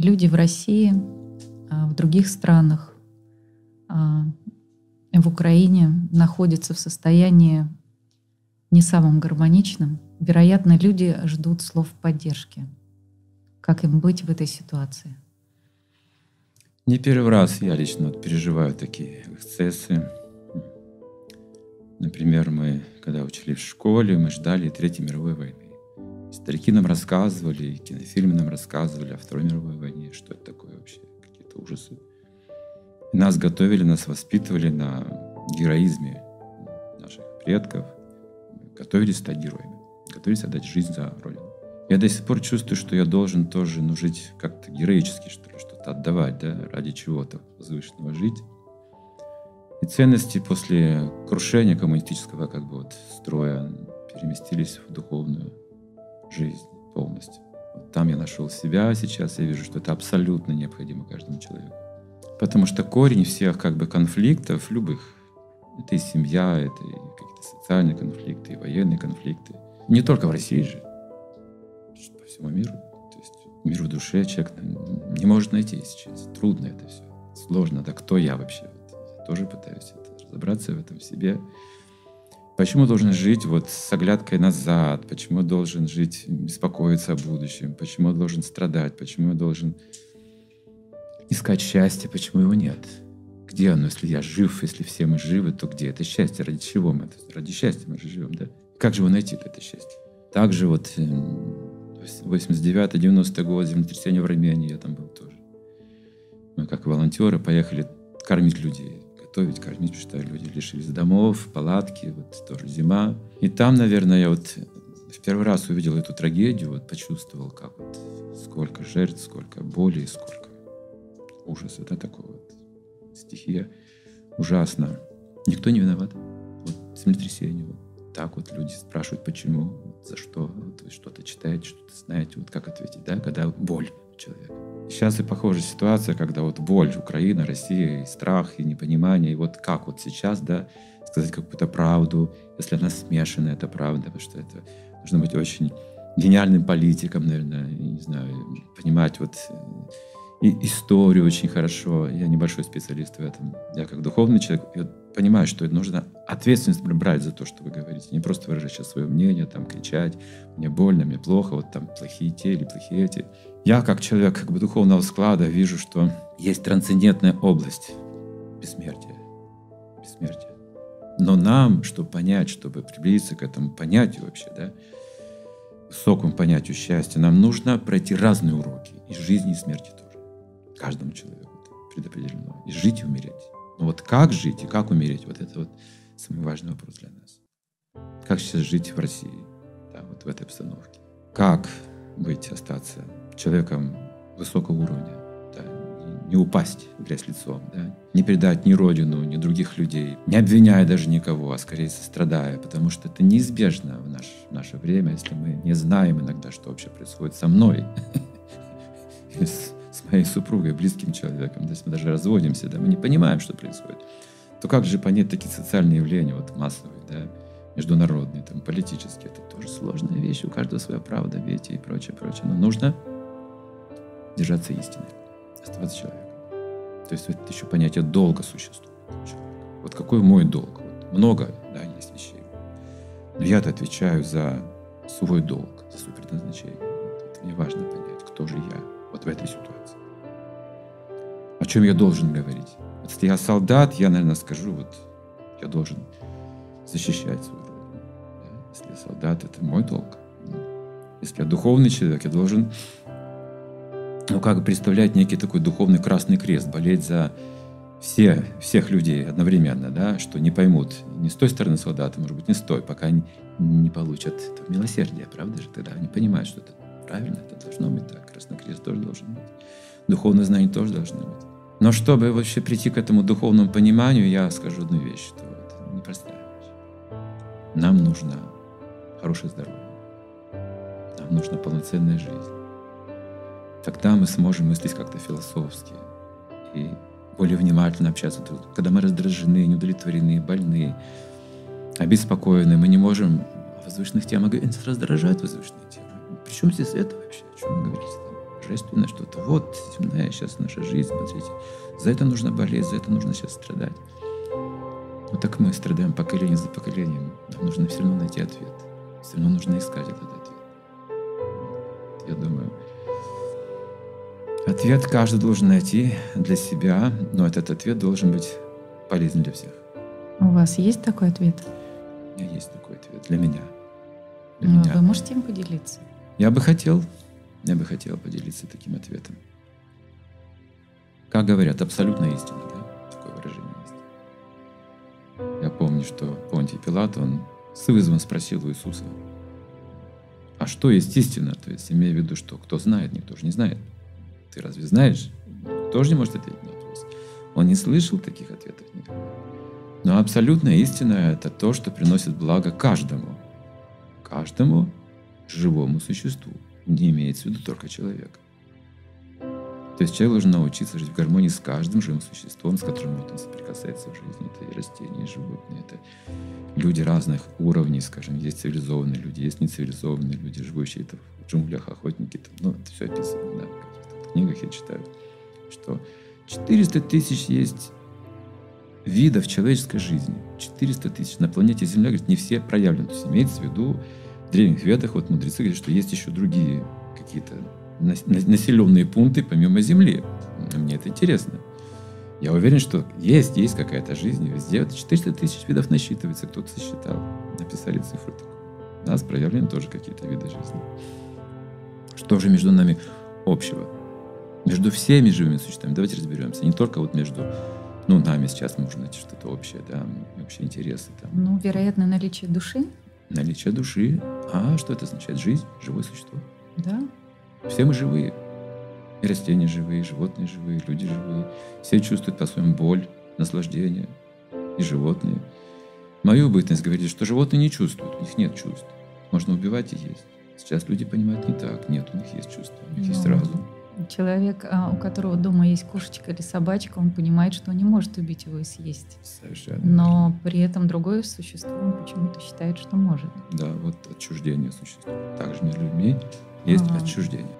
люди в России, а, в других странах, а, в Украине находятся в состоянии не самым гармоничным. Вероятно, люди ждут слов поддержки. Как им быть в этой ситуации? Не первый раз я лично вот переживаю такие эксцессы. Например, мы, когда учились в школе, мы ждали Третьей мировой войны. Старики нам рассказывали, кинофильмы нам рассказывали о Второй мировой войне, что это такое вообще, какие-то ужасы. Нас готовили, нас воспитывали на героизме наших предков, готовились стать героями, готовились отдать жизнь за Родину. Я до сих пор чувствую, что я должен тоже ну, жить как-то героически, что ли, что-то отдавать, да, ради чего-то возвышенного жить. И ценности после крушения коммунистического как бы вот строя переместились в духовную жизнь полностью. Вот там я нашел себя, сейчас я вижу, что это абсолютно необходимо каждому человеку. Потому что корень всех как бы конфликтов, любых, это и семья, это и какие-то социальные конфликты, и военные конфликты. Не только в России же, по всему миру. То есть мир в душе человек не может найти сейчас. Трудно это все. Сложно. Да кто я вообще? Я тоже пытаюсь это, разобраться в этом в себе. Почему должен жить вот с оглядкой назад? Почему должен жить, беспокоиться о будущем? Почему должен страдать? Почему должен искать счастье? Почему его нет? Где оно? Если я жив, если все мы живы, то где это счастье? Ради чего мы это? Ради счастья мы же живем, да? Как же его найти, это счастье? Также вот 89-90 год, землетрясение в Армении, я там был тоже. Мы как волонтеры поехали кормить людей готовить, кормить, потому что люди лишились домов, палатки, вот тоже зима. И там, наверное, я вот в первый раз увидел эту трагедию, вот почувствовал, как вот сколько жертв, сколько боли, сколько ужаса, да, такого вот стихия. Ужасно. Никто не виноват. Вот землетрясение, вот так вот люди спрашивают, почему, за что, вот вы что-то читаете, что-то знаете, вот как ответить, да, когда боль человека. Сейчас и похожая ситуация, когда вот боль Украина, Россия, и страх, и непонимание, и вот как вот сейчас, да, сказать какую-то правду, если она смешана, это правда, потому что это нужно быть очень гениальным политиком, наверное, не знаю, понимать вот и историю очень хорошо. Я небольшой специалист в этом. Я как духовный человек я понимаю, что нужно ответственность брать за то, что вы говорите. Не просто выражать сейчас свое мнение, там, кричать, мне больно, мне плохо, вот там плохие те или плохие эти. Я, как человек как бы духовного склада, вижу, что есть трансцендентная область бессмертия. Бессмертия. Но нам, чтобы понять, чтобы приблизиться к этому понятию вообще, да, высокому понятию счастья, нам нужно пройти разные уроки и жизни, и смерти тоже. Каждому человеку предопределено. И жить, и умереть. Но вот как жить и как умереть, вот это вот самый важный вопрос для нас. Как сейчас жить в России, да, вот в этой обстановке? Как быть, остаться человеком высокого уровня, да, не упасть в грязь лицом, да, не предать ни родину, ни других людей, не обвиняя даже никого, а скорее сострадая, потому что это неизбежно в, наш, в наше время, если мы не знаем иногда, что вообще происходит со мной, моей супругой, близким человеком, то есть мы даже разводимся, да, мы не понимаем, что происходит, то как же понять такие социальные явления, вот массовые, да, международные, там, политические, это тоже сложная вещь, у каждого своя правда, видите, и прочее, прочее. Но нужно держаться истины, оставаться человеком. То есть это еще понятие долга существует. Вот какой мой долг? Вот много, да, есть вещей. Но я-то отвечаю за свой долг, за свое предназначение. Вот это мне важно понять, кто же я вот в этой ситуации. Чем я должен говорить? Если я солдат, я, наверное, скажу, вот я должен защищать свою родину. Если я солдат, это мой долг. Если я духовный человек, я должен ну, как представлять некий такой духовный красный крест, болеть за все, всех людей одновременно, да, что не поймут не с той стороны солдата, может быть, не с той, пока они не получат этого милосердия, правда же? Тогда они понимают, что это правильно, это должно быть так. Красный крест тоже должен быть. Духовное знание тоже должно быть. Но чтобы вообще прийти к этому духовному пониманию, я скажу одну вещь, что это непростая вещь. Нам нужно хорошее здоровье. Нам нужна полноценная жизнь тогда мы сможем мыслить как-то философски и более внимательно общаться друг с другом. Когда мы раздражены, неудовлетворены, больны, обеспокоены, мы не можем о воздушных темах говорить. Нас раздражают воздушные темы. Причем здесь это вообще? О чем вы говорите? Божественное что-то. Вот земная сейчас наша жизнь, смотрите. За это нужно болеть, за это нужно сейчас страдать. Вот так мы страдаем поколение за поколением. Нам нужно все равно найти ответ. Все равно нужно искать этот ответ. Я думаю, ответ каждый должен найти для себя, но этот ответ должен быть полезен для всех. У вас есть такой ответ? У меня есть такой ответ для меня. Для Ну, меня. Вы можете им поделиться? Я бы хотел, я бы хотел поделиться таким ответом. Как говорят, абсолютная истина, да? Такое выражение есть. Я помню, что Понтий Пилат, он с вызовом спросил у Иисуса, а что есть истина? То есть, имея в виду, что кто знает, никто же не знает. Ты разве знаешь? Кто же не может ответить на вопрос? Он не слышал таких ответов никогда. Но абсолютная истина – это то, что приносит благо каждому. Каждому живому существу. Не имеется в виду только человека. То есть человек должен научиться жить в гармонии с каждым живым существом, с которым вот он соприкасается в жизни. Это и растения, и животные, это люди разных уровней, скажем. Есть цивилизованные люди, есть нецивилизованные люди, живущие там, в джунглях, охотники. Там, ну, это все описано да, в книгах, я читаю, что 400 тысяч есть видов человеческой жизни. 400 тысяч. На планете Земля, говорит, не все проявлены. То есть имеется в виду, древних ведах вот мудрецы говорят, что есть еще другие какие-то нас- на- населенные пункты помимо Земли. Мне это интересно. Я уверен, что есть, есть какая-то жизнь везде. Вот 400 тысяч видов насчитывается, кто-то сосчитал. Написали цифру такую. У нас проявлены тоже какие-то виды жизни. Что же между нами общего? Между всеми живыми существами. Давайте разберемся. Не только вот между ну, нами сейчас можно найти что-то общее, да, общие интересы, там, Ну, вероятно, наличие души, наличие души. А что это означает? Жизнь, живое существо. да? Все мы живые. И растения живые, и животные живые, люди живые. Все чувствуют по-своему боль, наслаждение. И животные. Мою бытность говорит, что животные не чувствуют, у них нет чувств. Можно убивать и есть. Сейчас люди понимают не так. Нет, у них есть чувства, у них есть Ну, разум. Человек, а, у которого дома есть кошечка или собачка, он понимает, что он не может убить его и съесть. Совершенно. Но при этом другое существо он почему-то считает, что может. Да, вот отчуждение существует. Также между людьми есть Ага. отчуждение.